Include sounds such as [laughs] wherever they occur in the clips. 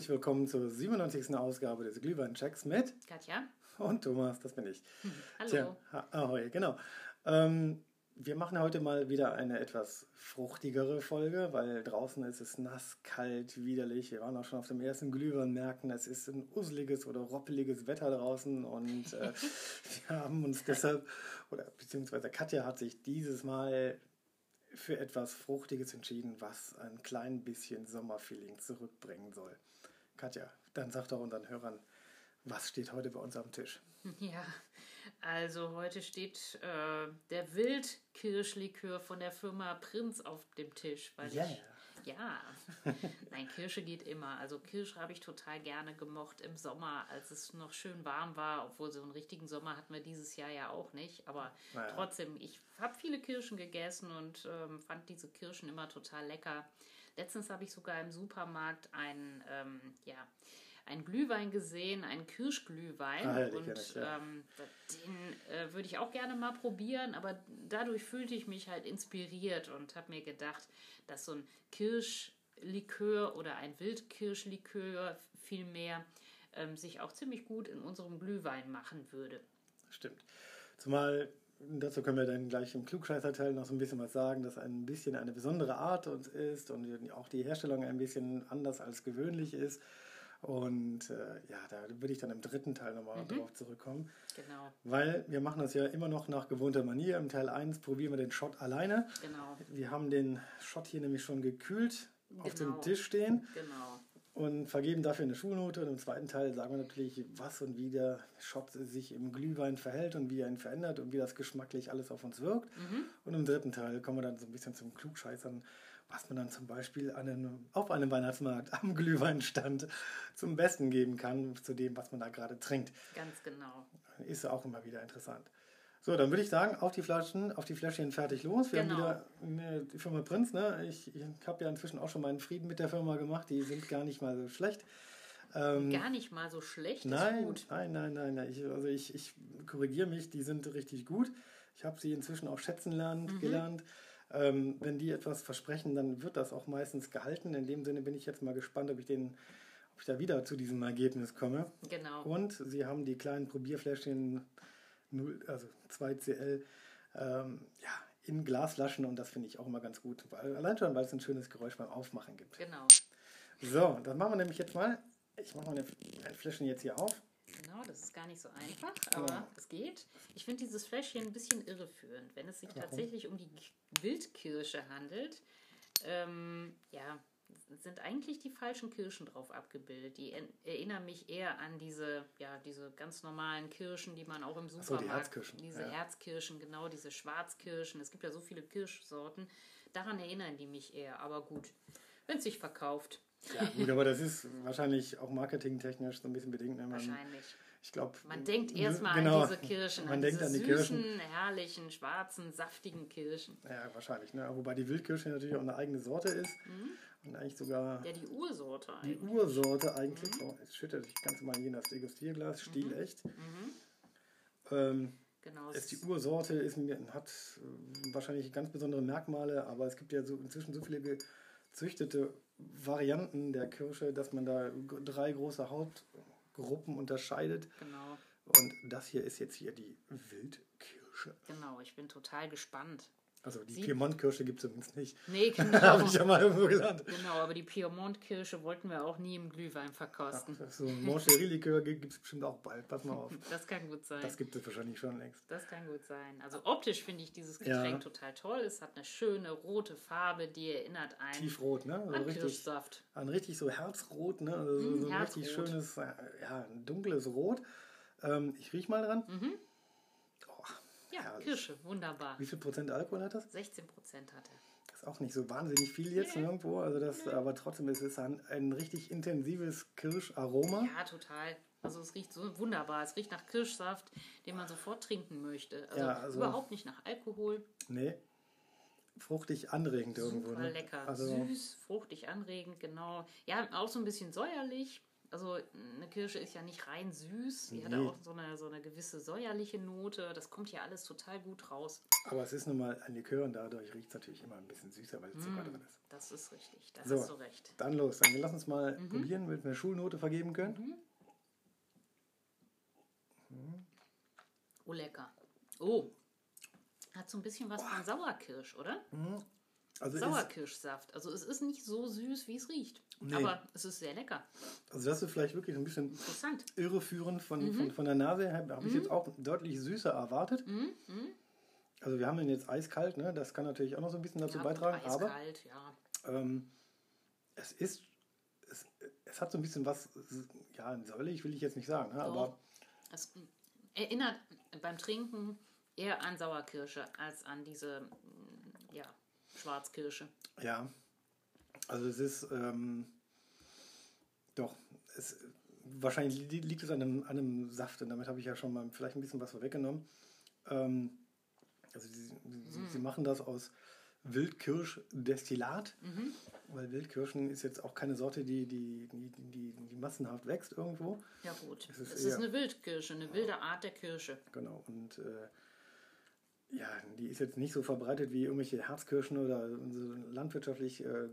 Herzlich willkommen zur 97. Ausgabe des Glühwein-Checks mit Katja. und Thomas, das bin ich. Hallo. Tja, Ahoi, genau. Ähm, wir machen heute mal wieder eine etwas fruchtigere Folge, weil draußen ist es nass, kalt, widerlich. Wir waren auch schon auf dem ersten Glühweinmärkten. Es ist ein useliges oder roppeliges Wetter draußen und äh, [laughs] wir haben uns deshalb, oder beziehungsweise Katja hat sich dieses Mal für etwas Fruchtiges entschieden, was ein klein bisschen Sommerfeeling zurückbringen soll. Katja, dann sag doch unseren Hörern, was steht heute bei uns am Tisch? [laughs] Ja, also heute steht äh, der Wildkirschlikör von der Firma Prinz auf dem Tisch. Weil Yeah. ich, ja, [laughs] nein, Kirsche geht immer. Also Kirsche habe ich total gerne gemocht im Sommer, als es noch schön warm war. Obwohl so einen richtigen Sommer hatten wir dieses Jahr ja auch nicht. Aber Naja. trotzdem, ich habe viele Kirschen gegessen und ähm, fand diese Kirschen immer total lecker. Letztens habe ich sogar im Supermarkt einen, ähm, ja, einen Glühwein gesehen, einen Kirschglühwein. Ah, und ich, ja. ähm, den äh, würde ich auch gerne mal probieren, aber dadurch fühlte ich mich halt inspiriert und habe mir gedacht, dass so ein Kirschlikör oder ein Wildkirschlikör vielmehr ähm, sich auch ziemlich gut in unserem Glühwein machen würde. Stimmt. Zumal, dazu können wir dann gleich im Klugscheißerteil noch so ein bisschen was sagen, dass ein bisschen eine besondere Art uns ist und auch die Herstellung ein bisschen anders als gewöhnlich ist. Und äh, ja, da würde ich dann im dritten Teil nochmal drauf zurückkommen. Genau, Weil wir machen das ja immer noch nach gewohnter Manier. Im Teil 1 probieren wir den Shot alleine. genau, Wir haben den Shot hier nämlich schon gekühlt auf Genau. dem Tisch stehen genau. Und vergeben dafür eine Schulnote. Und im zweiten Teil sagen wir natürlich, was und wie der Shot sich im Glühwein verhält und wie er ihn verändert und wie das geschmacklich alles auf uns wirkt. Und im dritten Teil kommen wir dann so ein bisschen zum Klugscheißern, was man dann zum Beispiel an einem, auf einem Weihnachtsmarkt [laughs] am Glühweinstand zum Besten geben kann, zu dem, was man da gerade trinkt. Ganz genau. Ist auch immer wieder interessant. So, dann würde ich sagen, auf die Flaschen, auf die Fläschchen fertig los. Wir Genau. haben wieder die Firma Prinz, ne? Ich, ich habe ja inzwischen auch schon meinen Frieden mit der Firma gemacht, die sind gar nicht mal so schlecht. Ähm, Gar nicht mal so schlecht, nein, nein, nein, nein, nein. Ich, also ich, ich korrigiere mich, die sind richtig gut. Ich habe sie inzwischen auch schätzen lernen, Mhm. gelernt. Ähm, wenn die etwas versprechen, dann wird das auch meistens gehalten. In dem Sinne bin ich jetzt mal gespannt, ob ich, den, ob ich da wieder zu diesem Ergebnis komme. Genau. Und sie haben die kleinen Probierfläschchen 0, also 2CL ähm, ja, in Glasflaschen und das finde ich auch immer ganz gut. Allein schon, weil es ein schönes Geräusch beim Aufmachen gibt. Genau. So, das machen wir nämlich jetzt mal. Ich mache meine Fläschchen jetzt hier auf. Genau, das ist gar nicht so einfach, aber es geht. Ich finde dieses Fläschchen ein bisschen irreführend. Wenn es sich tatsächlich um die Wildkirsche handelt, ähm, ja, sind eigentlich die falschen Kirschen drauf abgebildet. Die erinnern mich eher an diese, ja, diese ganz normalen Kirschen, die man auch im so, die Supermarkt, Herzkirschen, diese ja. Herzkirschen, genau, diese Schwarzkirschen. Es gibt ja so viele Kirschsorten. Daran erinnern die mich eher. Aber gut, wenn es sich verkauft, Ja, gut, aber das ist wahrscheinlich auch marketingtechnisch so ein bisschen bedingt. Ne? Wahrscheinlich. ich glaube. Man denkt erstmal genau, an diese Kirschen, Man an denkt diese an die süßen, Kirschen. herrlichen, schwarzen, saftigen Kirschen. Ja, wahrscheinlich. Ne? Wobei die Wildkirsche natürlich auch eine eigene Sorte ist. Und eigentlich sogar Ja, die Ursorte die eigentlich. Ursorte eigentlich. Mhm. Oh, jetzt schüttet sich ganz mal hier in das Degustierglas, stilecht. Ähm, Genau. ist die Ursorte ist, hat äh, wahrscheinlich ganz besondere Merkmale, aber es gibt ja so inzwischen so viele gezüchtete Varianten der Kirsche, dass man da drei große Hautgruppen unterscheidet. Genau, Und das hier ist jetzt hier die Wildkirsche. genau. Ich bin total gespannt. Also die Piemont-Kirsche gibt es zumindest nicht. Nee, genau. [laughs] Habe ich ja mal irgendwo gelernt. genau, aber die Piemont-Kirsche wollten wir auch nie im Glühwein verkosten. So ein Moncherie-Likör [laughs] gibt es bestimmt auch bald. Pass mal auf. Das kann gut sein. Das gibt es wahrscheinlich schon längst. Das kann gut sein. Also optisch finde ich dieses Ja. Getränk total toll. Es hat eine schöne rote Farbe, die erinnert einen Tiefrot, ne? Also an richtig, Kirschsaft. an richtig so Herzrot, ne? Also so, Mm, so ein richtig schönes, ja, dunkles Rot. Ähm, ich riech mal dran. Oh, Ja, herrlich. Kirsche, wunderbar. Wie viel Prozent Alkohol hat das? 16 Prozent hat er. Das ist auch nicht so wahnsinnig viel jetzt irgendwo. Also das, aber trotzdem ist es ein, ein richtig intensives Kirscharoma. Ja, total. Also es riecht so wunderbar. Es riecht nach Kirschsaft, den man sofort trinken möchte. Also, Ja, also- überhaupt nicht nach Alkohol. Nee. Fruchtig anregend irgendwo. Super Ne? lecker. Also, Süß, fruchtig, anregend, genau. Ja, auch so ein bisschen säuerlich. Also eine Kirsche ist ja nicht rein süß. Sie nee. hat auch so eine, so eine gewisse säuerliche Note. Das kommt hier alles total gut raus. Aber es ist nun mal ein Likör und dadurch riecht es natürlich immer ein bisschen süßer, weil Zucker mm, drin ist. Das ist richtig. Das so, ist so recht. Dann los. Dann lass uns mal mhm. probieren, damit wir eine Schulnote vergeben können. Mhm. Mhm. Oh, lecker. Oh. Hat so ein bisschen was oh. von Sauerkirsch, oder? Mhm. Also Sauerkirschsaft. Also es ist nicht so süß, wie es riecht. Nee. Aber es ist sehr lecker. Also das ist vielleicht wirklich ein bisschen Interessant. irreführend von, mhm. von, von der Nase her. Habe ich mhm. jetzt auch deutlich süßer erwartet. Mhm. mhm. Also wir haben den jetzt eiskalt, ne? das kann natürlich auch noch so ein bisschen dazu ja, beitragen. Eiskalt, aber ja. Ähm, es ist, es, es hat so ein bisschen was, ja, säuerlich will ich jetzt nicht sagen, ne? aber... Es erinnert beim Trinken eher an Sauerkirsche als an diese, ja, Schwarzkirsche. Ja, also es ist ähm, doch, es, wahrscheinlich liegt es an einem, an einem Saft und damit habe ich ja schon mal vielleicht ein bisschen was vorweggenommen. Ähm, also sie, mhm. sie, machen das aus Wildkirschdestillat, mhm. weil Wildkirschen ist jetzt auch keine Sorte, die, die, die, die, die massenhaft wächst irgendwo. Ja gut, es ist, es ist eine Wildkirsche, eine wilde Art der Kirsche. Genau, und äh, ja, die ist jetzt nicht so verbreitet wie irgendwelche Herzkirschen oder so landwirtschaftlich, äh,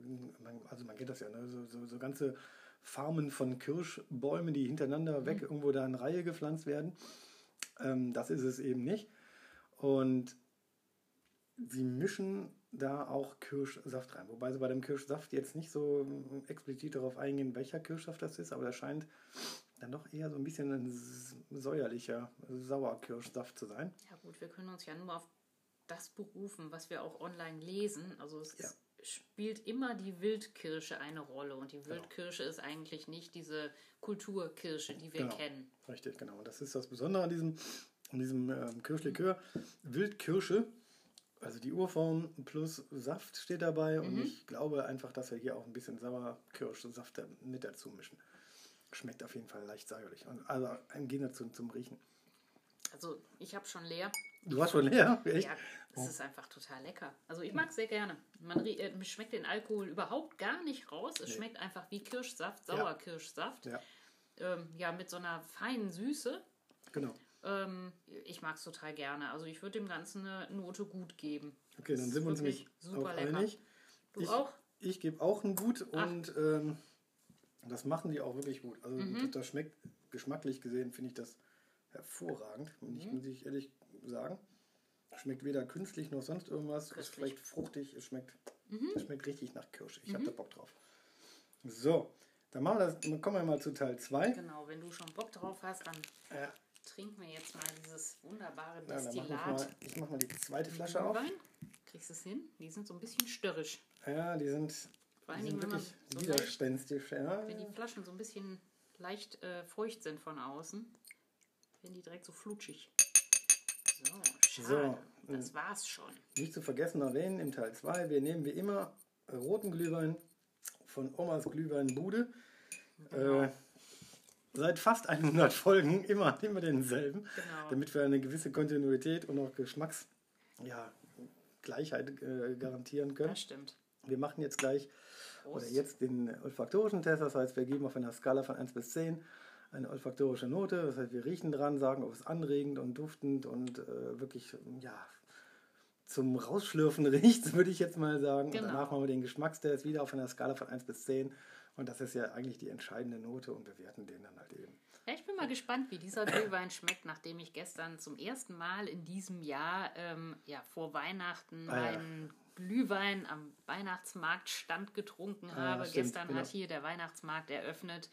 also man kennt das ja, ne? so, so, so, ganze Farmen von Kirschbäumen, die hintereinander weg mhm. irgendwo da in Reihe gepflanzt werden. Ähm, das ist es eben nicht. Und sie mischen da auch Kirschsaft rein. Wobei sie bei dem Kirschsaft jetzt nicht so explizit darauf eingehen, welcher Kirschsaft das ist, aber der scheint dann doch eher so ein bisschen ein säuerlicher Sauerkirschsaft zu sein. Ja gut, wir können uns ja nur auf das berufen, was wir auch online lesen. Also es ja. ist, spielt immer die Wildkirsche eine Rolle und die genau. Wildkirsche genau. ist eigentlich nicht diese Kulturkirsche, die wir genau. kennen. Richtig, genau. Und das ist das Besondere an diesem, an diesem ähm, Kirschlikör. Wildkirsche, also die Urform plus Saft steht dabei mhm. und ich glaube einfach, dass wir hier auch ein bisschen Sauerkirschsaft mit dazu mischen. Schmeckt auf jeden Fall leicht säuerlich. Also im Gegensatz zum, zum Riechen. Also ich habe schon leer. Du hast schon leer? Echt? Ja, es oh. ist einfach total lecker. Also ich mag es sehr gerne. Man äh, schmeckt den Alkohol überhaupt gar nicht raus. Es nee. schmeckt einfach wie Kirschsaft, Sauerkirschsaft. Ja. Ähm, ja, mit so einer feinen Süße. Genau. Ähm, ich mag es total gerne. Also ich würde dem Ganzen eine Note gut geben. Okay, dann sind wir uns nämlich super auch lecker. einig. Du ich, auch? Ich gebe auch ein gut und ähm, das machen die auch wirklich gut. Also mhm. das schmeckt geschmacklich gesehen, finde ich das hervorragend. Mhm. Ich, muss ich ehrlich sagen. Schmeckt weder künstlich noch sonst irgendwas. Es ist vielleicht fruchtig, es schmeckt, mhm. es schmeckt richtig nach Kirsche. Ich mhm. habe da Bock drauf. So, dann machen wir das, dann kommen wir mal zu Teil 2. Genau, wenn du schon Bock drauf hast, dann ja. trinken wir jetzt mal dieses wunderbare Destillat. Ja, mach ich, mache mal die zweite Flasche auf. Kriegst du es hin? Die sind so ein bisschen störrisch. Ja, die sind vor allen Dingen, wenn man so widerspenstig. Ja. Wenn die Flaschen so ein bisschen leicht äh, feucht sind von außen, werden die direkt so flutschig. So, schade. So, das war's schon. Nicht zu vergessen erwähnen im Teil 2, wir nehmen wie immer roten Glühwein von Omas Glühweinbude. Genau. Äh, seit fast 100 Folgen immer, immer denselben, genau. damit wir eine gewisse Kontinuität und auch Geschmacksgleichheit ja, äh, garantieren können. Das stimmt. Wir machen jetzt gleich Prost. oder jetzt den olfaktorischen Test. Das heißt, wir geben auf einer Skala von 1 bis 10 eine olfaktorische Note. Das heißt, wir riechen dran, sagen, ob es anregend und duftend und äh, wirklich, ja, zum Rausschlürfen [laughs] riecht, würde ich jetzt mal sagen. Genau. Und danach machen wir den Geschmackstest wieder auf einer Skala von 1 bis 10. Und das ist ja eigentlich die entscheidende Note und bewerten den dann halt eben. Ja, ich bin mal gespannt, wie dieser Glühwein schmeckt, nachdem ich gestern zum ersten Mal in diesem Jahr ähm, ja, vor Weihnachten ah, meinen ja. Glühwein am Weihnachtsmarktstand getrunken habe. Ja, Gestern genau. hat hier der Weihnachtsmarkt eröffnet.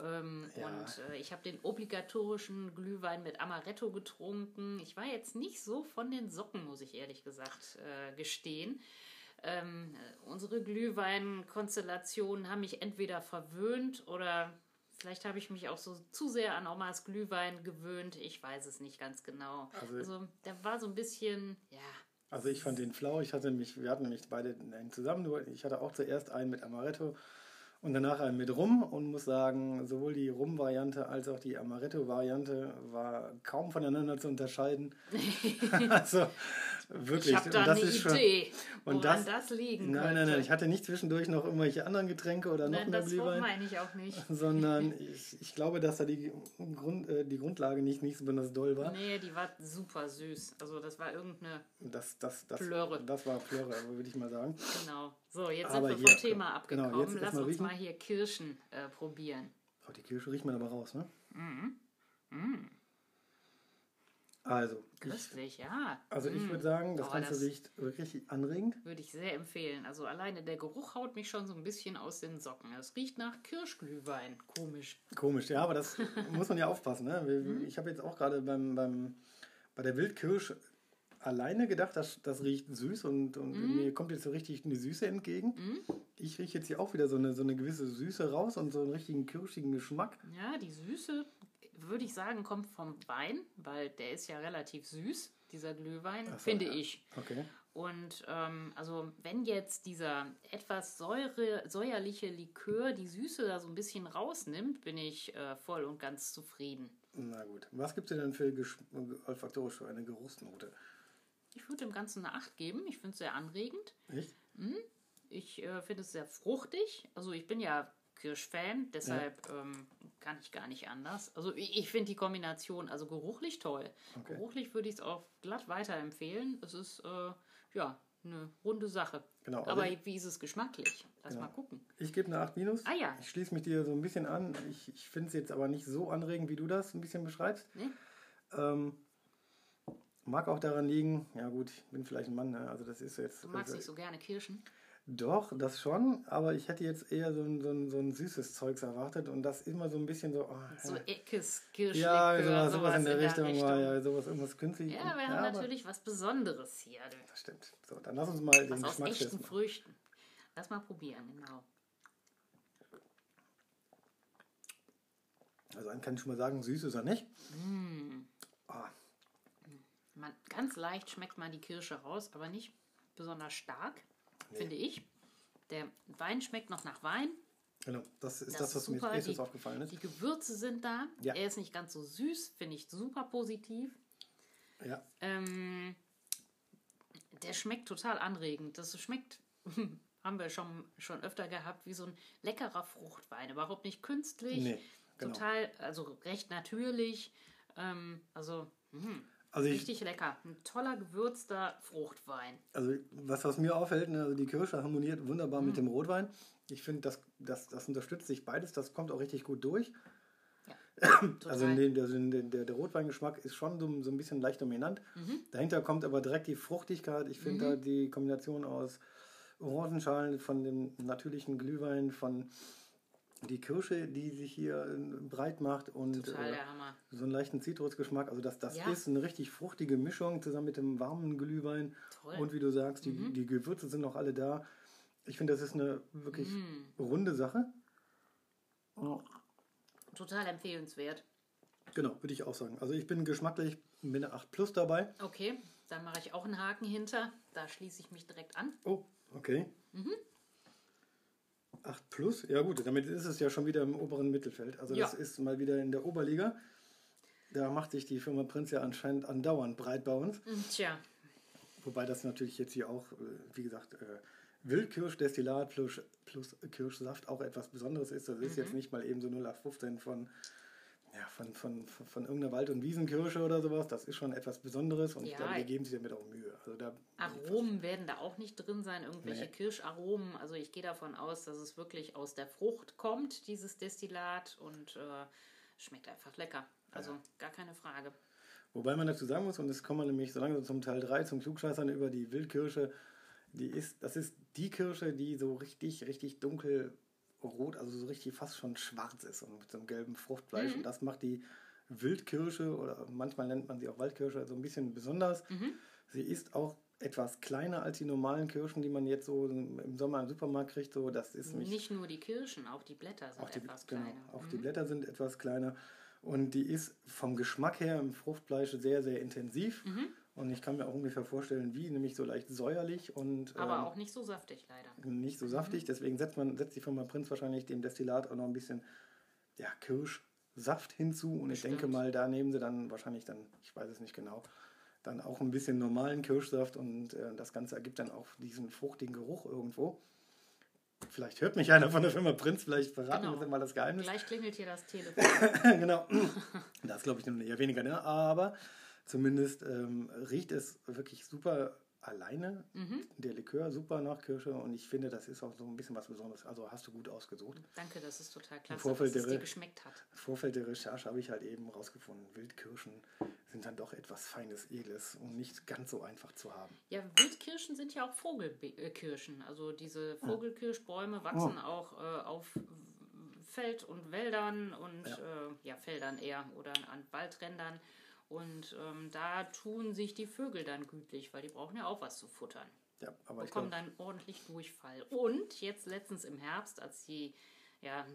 Ähm, ja. Und äh, ich habe den obligatorischen Glühwein mit Amaretto getrunken. Ich war jetzt nicht so von den Socken, muss ich ehrlich gesagt äh, gestehen. Ähm, unsere Glühwein-Konstellationen haben mich entweder verwöhnt oder vielleicht habe ich mich auch so zu sehr an Omas Glühwein gewöhnt. Ich weiß es nicht ganz genau. Also, also der war so ein bisschen, ja, also ich fand den flau. Ich hatte mich, wir hatten nämlich beide zusammen. Nur ich hatte auch zuerst einen mit Amaretto und danach einen mit Rum und muss sagen, sowohl die Rum-Variante als auch die Amaretto-Variante war kaum voneinander zu unterscheiden. [laughs] also, Wirklich. Ich habe da und das eine ist schon, Idee, und das- das, liegen Nein, nein, nein. Ich hatte nicht zwischendurch noch irgendwelche anderen Getränke oder noch Nein, mehr das Glühwein. meine ich auch nicht. [laughs] sondern ich, ich glaube, dass da die, Grund, äh, die Grundlage nicht, nicht so besonders doll war. Nee, die war super süß. Also das war irgendeine, Das, das, das, Plörre. das war Plörre, würde ich mal sagen. genau. So, jetzt Aber sind wir hier, vom Thema genau, abgekommen. jetzt Lass erstmal uns riechen. mal hier Kirschen äh, probieren. Oh, die Kirsche riecht man aber raus, ne? Mhm. Also, ich, Köstlich, ja. also ich Mm. würde sagen, das Ganze das- riecht wirklich anregend. Würde ich sehr empfehlen. Also alleine der Geruch haut mich schon so ein bisschen aus den Socken. Es riecht nach Kirschglühwein. Komisch. Komisch, ja, aber das [laughs] muss man ja aufpassen. Ne? Mhm. Ich habe jetzt auch gerade beim, beim, bei der Wildkirsch alleine gedacht, das, das riecht süß und, und Mhm. mir kommt jetzt so richtig eine Süße entgegen. Ich rieche jetzt hier auch wieder so eine, so eine gewisse Süße raus und so einen richtigen kirschigen Geschmack. Ja, die Süße, würde ich sagen, kommt vom Wein, weil der ist ja relativ süß, dieser Glühwein, so, finde ja. ich. Okay. Und ähm, also wenn jetzt dieser etwas säure, säuerliche Likör die Süße da so ein bisschen rausnimmt, bin ich äh, voll und ganz zufrieden. Na gut. Was gibt es denn für Gesch olfaktorisch für eine Geruchsnote? Ich würde dem Ganzen eine 8 geben. Ich finde es sehr anregend. Echt? Ich äh, finde es sehr fruchtig. Also ich bin ja Kirschfan, deshalb ähm, kann ich gar nicht anders. Also ich, ich finde die Kombination also geruchlich toll. Okay. Geruchlich würde ich es auch glatt weiterempfehlen. Es ist äh, ja eine runde Sache. Genau, also Aber wie ist es geschmacklich? Lass Genau. mal gucken. Ich gebe eine 8 minus. Ah ja. Ich schließe mich dir so ein bisschen an. Ich, ich finde es jetzt aber nicht so anregend, wie du das ein bisschen beschreibst. Ne? Ähm, mag auch daran liegen, ja gut, ich bin vielleicht ein Mann, ne? also das ist jetzt. Du magst also, nicht so gerne Kirschen. Doch, das schon, aber ich hätte jetzt eher so ein, so ein, so ein süßes Zeugs erwartet und das immer so ein bisschen so. Oh, So Eckes ja sowas, sowas in der in Richtung, war ja sowas irgendwas künstlich. Ja, wir haben natürlich was Besonderes hier. Das stimmt. So, dann lass uns mal den Was aus Geschmack echten. Früchten. Lass mal probieren, genau. Also einen kann ich schon mal sagen, süß ist er nicht. Mm. Ah, Man, ganz leicht schmeckt man die Kirsche raus, aber nicht besonders stark, finde ich. Der Wein schmeckt noch nach Wein. genau, das ist Das das, was mir super. erstes Die- aufgefallen ist. Die Gewürze sind da. Ja. Er ist nicht ganz so süß, finde ich super positiv. Ja, Ähm, der schmeckt total anregend. Das schmeckt, [laughs] haben wir schon, schon öfter gehabt, wie so ein leckerer Fruchtwein. Überhaupt nicht künstlich. Nee, genau. Total, also recht natürlich. Ähm, also hm, Also ich, richtig lecker. Ein toller gewürzter Fruchtwein. Also was, was mir auffällt, ne, also die Kirsche harmoniert wunderbar Mhm. mit dem Rotwein. Ich finde, das, das, das unterstützt sich beides, das kommt auch richtig gut durch. Total. [clears throat] Also in dem, der, der, der, Rotweingeschmack ist schon so, so ein bisschen leicht dominant. Mhm. Dahinter kommt aber direkt die Fruchtigkeit. Ich finde da die Kombination aus Orangenschalen, von dem natürlichen Glühwein, von die Kirsche, die sich hier äh, breit macht und äh, so einen leichten Zitrusgeschmack. Also das, das Ja. ist eine richtig fruchtige Mischung zusammen mit dem warmen Glühwein. Toll. Und wie du sagst, die, Mhm. die Gewürze sind noch alle da. Ich finde, das ist eine wirklich Mm, runde Sache. total empfehlenswert. Genau, würde ich auch sagen. Also ich bin geschmacklich mit einer 8 Plus dabei. Okay, dann mache ich auch einen Haken hinter. Da schließe ich mich direkt an. Oh, okay. Mhm. 8 Plus, ja gut, damit ist es ja schon wieder im oberen Mittelfeld. Also das Ja. ist mal wieder in der Oberliga. Da macht sich die Firma Prinz ja anscheinend andauernd breit bei uns. Mm, Tja, Wobei das natürlich jetzt hier auch, äh, wie gesagt, äh, Wildkirschdestillat plus, plus Kirschsaft auch etwas Besonderes ist. Das Mhm. ist jetzt nicht mal eben so 0815 von, ja, von, von, von, irgendeiner Wald- und Wiesenkirsche oder sowas. Das ist schon etwas Besonderes und ich Ja. glaube, die geben sich damit auch Mühe. Also da, Aromen werden da auch nicht drin sein, irgendwelche Nee. Kirscharomen. Also ich gehe davon aus, dass es wirklich aus der Frucht kommt, dieses Destillat, und äh, schmeckt einfach lecker. Also gar keine Frage. Wobei man dazu sagen muss, und das kommen wir nämlich so langsam zum Teil 3, zum Klugscheißern über die Wildkirsche, die ist, das ist die Kirsche, die so richtig, richtig dunkelrot, also so richtig fast schon schwarz ist und mit so einem gelben Fruchtfleisch. Mhm. Und das macht die Wildkirsche oder manchmal nennt man sie auch Waldkirsche so ein bisschen besonders. Mhm. Sie ist auch etwas kleiner als die normalen Kirschen, die man jetzt so im Sommer im Supermarkt kriegt. So, das ist nämlich Nicht nur die Kirschen, auch die Blätter sind auch die, etwas genau, kleiner. auch Mhm. die Blätter sind etwas kleiner. Und die ist vom Geschmack her im Fruchtfleisch sehr, sehr intensiv. Mhm. Und ich kann mir auch ungefähr vorstellen, wie, nämlich so leicht säuerlich und Aber ähm, auch nicht so saftig leider. nicht so saftig. Deswegen setzt, man, setzt die Firma Prinz wahrscheinlich dem Destillat auch noch ein bisschen ja, Kirschsaft hinzu. Und ich Bestimmt. denke mal, da nehmen sie dann wahrscheinlich dann, ich weiß es nicht genau, dann auch ein bisschen normalen Kirschsaft und äh, das Ganze ergibt dann auch diesen fruchtigen Geruch irgendwo. Vielleicht hört mich einer von der Firma Prinz, vielleicht verraten genau. wir mal das Geheimnis. Gleich klingelt hier das [laughs] Telefon. genau. Das glaube ich nun eher weniger, ne? aber zumindest ähm, riecht es wirklich super alleine. Mhm. Der Likör super nach Kirsche und ich finde, das ist auch so ein bisschen was Besonderes. Also hast du gut ausgesucht. Danke, das ist total klasse, Vorfeld dass es dir geschmeckt hat. Im Vorfeld der Recherche habe ich halt eben rausgefunden, Wildkirschen sind dann doch etwas Feines, Edles und nicht ganz so einfach zu haben. Ja, Wildkirschen sind ja auch Vogelkirschen. Also diese Vogelkirschbäume wachsen oh. auch äh, auf Feld und Wäldern und ja. Äh, ja, Feldern eher oder an Waldrändern. Und ähm, da tun sich die Vögel dann gütlich, weil die brauchen ja auch was zu futtern. Ja, aber bekommen dann ordentlich Durchfall. Und jetzt letztens im Herbst, als die, ja,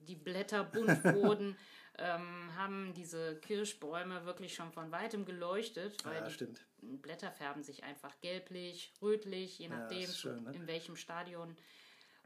die Blätter bunt [laughs] wurden, ähm, haben diese Kirschbäume wirklich schon von weitem geleuchtet, weil ja, die stimmt. Blätter färben sich einfach gelblich, rötlich, je nachdem, ja, schön, ne? in welchem Stadion.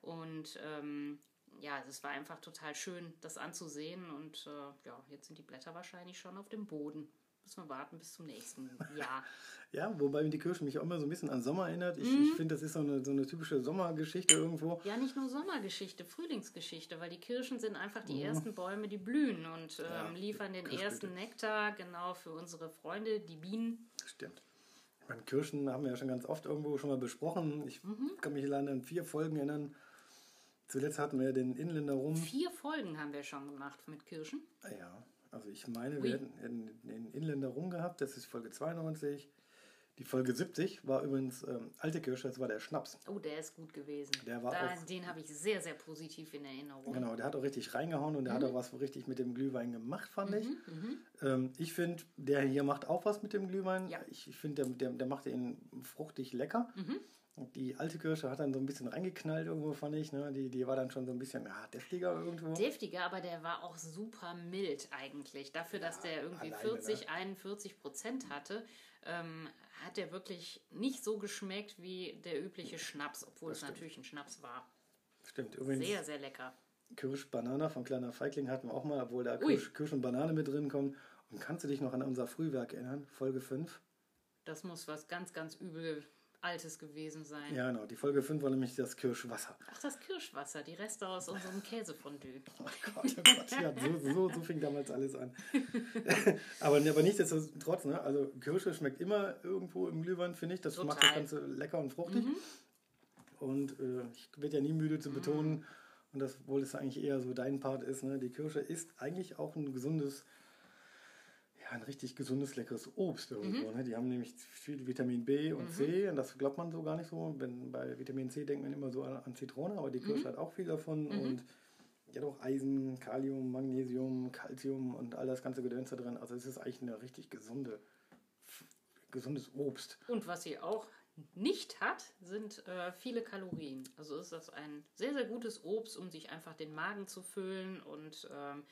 Und ähm, ja, es war einfach total schön, das anzusehen. Und äh, ja, jetzt sind die Blätter wahrscheinlich schon auf dem Boden müssen wir warten bis zum nächsten Jahr. [laughs] ja, wobei die Kirsche mich auch immer so ein bisschen an Sommer erinnert. Ich, mhm. ich finde, das ist so eine, so eine typische Sommergeschichte irgendwo. Ja, nicht nur Sommergeschichte, Frühlingsgeschichte, weil die Kirschen sind einfach die mhm. ersten Bäume, die blühen und ähm, ja, liefern den ersten Nektar genau für unsere Freunde, die Bienen. Stimmt. Ich meine, Kirschen haben wir ja schon ganz oft irgendwo schon mal besprochen. Ich mhm. kann mich leider an vier Folgen erinnern. Zuletzt hatten wir den Inländer rum. Vier Folgen haben wir schon gemacht mit Kirschen. Ja. Also ich meine, oui. wir hätten den Inländer rum gehabt, das ist Folge 92. Die Folge 70 war übrigens ähm, Alte Kirsche, das war der Schnaps. Oh, der ist gut gewesen. Der war da, auch, den habe ich sehr, sehr positiv in Erinnerung. Genau, der hat auch richtig reingehauen und der mhm. hat auch was richtig mit dem Glühwein gemacht, fand mhm, ich. Mhm. Ähm, ich finde, der hier macht auch was mit dem Glühwein. Ja. Ich, ich finde, der, der, der macht ihn fruchtig lecker. Die alte Kirsche hat dann so ein bisschen reingeknallt irgendwo, fand ich. Ne? Die, die war dann schon so ein bisschen ja, deftiger irgendwo. Deftiger, aber der war auch super mild eigentlich. Dafür, ja, dass der irgendwie alleine, 40, ne? 41 Prozent hatte, ähm, hat der wirklich nicht so geschmeckt wie der übliche Schnaps, obwohl das es stimmt. natürlich ein Schnaps war. Stimmt, übrigens. Sehr, sehr lecker. Kirsch Banana von Kleiner Feigling hatten wir auch mal, obwohl da Kirsch, Kirsch und Banane mit drin kommen. Und kannst du dich noch an unser Frühwerk erinnern? Folge 5? Das muss was ganz, ganz übel Altes gewesen sein. Ja, genau. Die Folge 5 war nämlich das Kirschwasser. Ach, das Kirschwasser, die Reste aus unserem Käsefondue. [laughs] Oh Gott, oh Gott, ja, so, so, so fing damals alles an. [laughs] aber, aber nichtsdestotrotz, ne? also Kirsche schmeckt immer irgendwo im Glühwein, finde ich. Das Total. macht das Ganze lecker und fruchtig. Mhm. Und äh, ich werde ja nie müde zu betonen, mhm. und das, obwohl es eigentlich eher so dein Part ist, ne? die Kirsche ist eigentlich auch ein gesundes ein richtig gesundes, leckeres Obst irgendwo. Mhm. Ne? Die haben nämlich viel Vitamin B und mhm. C und das glaubt man so gar nicht so. Wenn, bei Vitamin C denkt man immer so an, an Zitrone, aber die Kirsche mhm. hat auch viel davon mhm. und ja doch Eisen, Kalium, Magnesium, Calcium und all das ganze Gedöns da drin. Also es ist eigentlich eine richtig gesunde, gesundes Obst. Und was sie auch nicht hat, sind äh, viele Kalorien. Also ist das ein sehr, sehr gutes Obst, um sich einfach den Magen zu füllen und ähm,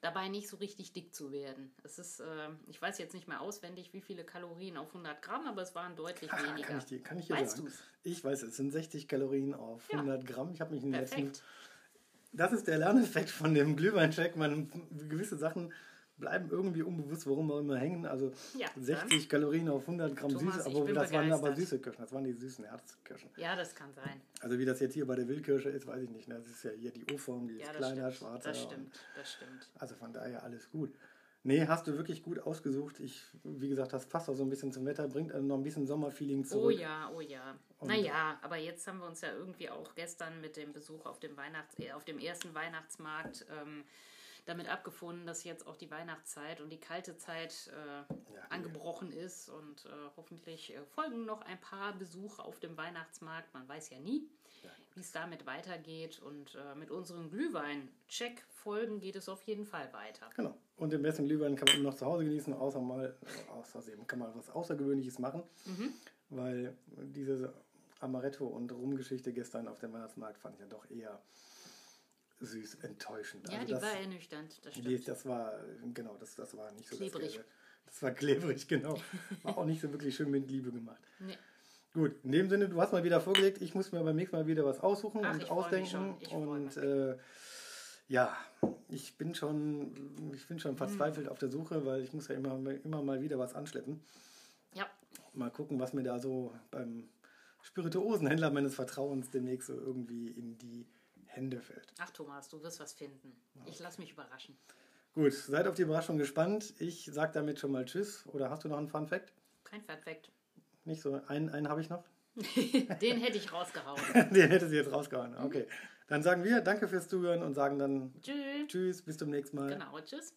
dabei nicht so richtig dick zu werden. Es ist, äh, ich weiß jetzt nicht mehr auswendig, wie viele Kalorien auf 100 Gramm, aber es waren deutlich Ach, weniger. Kann ich dir, kann ich dir weißt sagen? Du's? Ich weiß, es sind 60 Kalorien auf 100 ja. Gramm. Ich habe mich in den letzten. Das ist der Lerneffekt von dem Glühweincheck. Man gewisse Sachen bleiben irgendwie unbewusst, warum auch immer hängen. Also ja, 60 Kalorien auf 100 Gramm Thomas, süß, aber das waren aber süße Kirschen, das waren die süßen Herzkirschen. Ja, das kann sein. Also wie das jetzt hier bei der Wildkirsche ist, weiß ich nicht. Ne? Das ist ja hier die U-Form, die ja, ist kleiner, stimmt. schwarzer. Das stimmt, das stimmt. Also von daher alles gut. Nee, hast du wirklich gut ausgesucht. Ich, wie gesagt, das passt auch so ein bisschen zum Wetter, bringt noch ein bisschen Sommerfeeling zurück. Oh ja, oh ja. Und naja, aber jetzt haben wir uns ja irgendwie auch gestern mit dem Besuch auf dem Weihnachts äh, auf dem ersten Weihnachtsmarkt ähm, damit abgefunden, dass jetzt auch die Weihnachtszeit und die kalte Zeit äh, ja, angebrochen ja. ist und äh, hoffentlich äh, folgen noch ein paar Besuche auf dem Weihnachtsmarkt. Man weiß ja nie, ja. wie es damit weitergeht und äh, mit unserem Glühwein-Check-Folgen geht es auf jeden Fall weiter. Genau. Und den besten Glühwein kann man immer noch zu Hause genießen, außer mal, außerdem kann man was Außergewöhnliches machen, mhm. weil diese Amaretto- und Rumgeschichte gestern auf dem Weihnachtsmarkt fand ich ja doch eher süß enttäuschend. Ja, also die das, war ernüchternd. Das, die, das war, genau, das, das war nicht so klebrig. Das, das war klebrig, genau. [laughs] War auch nicht so wirklich schön mit Liebe gemacht. Nee. Gut, in dem Sinne, du hast mal wieder vorgelegt, ich muss mir beim nächsten Mal wieder was aussuchen Ach, und ausdenken. Und äh, ja, ich bin schon, ich bin schon verzweifelt hm. auf der Suche, weil ich muss ja immer, immer mal wieder was anschleppen. Ja. mal gucken, was mir da so beim Spirituosenhändler meines Vertrauens demnächst so irgendwie in die Hände fällt. Ach Thomas, du wirst was finden. Ich lasse mich überraschen. Gut, seid auf die Überraschung gespannt. Ich sage damit schon mal Tschüss. Oder hast du noch einen Fun Fact? Kein Fun Fact. Nicht so. Einen, einen habe ich noch. [laughs] Den hätte ich rausgehauen. [laughs] Den hätte sie jetzt rausgehauen. Okay. Dann sagen wir Danke fürs Zuhören und sagen dann Tschüss. Tschüss, bis zum nächsten Mal. Genau, tschüss.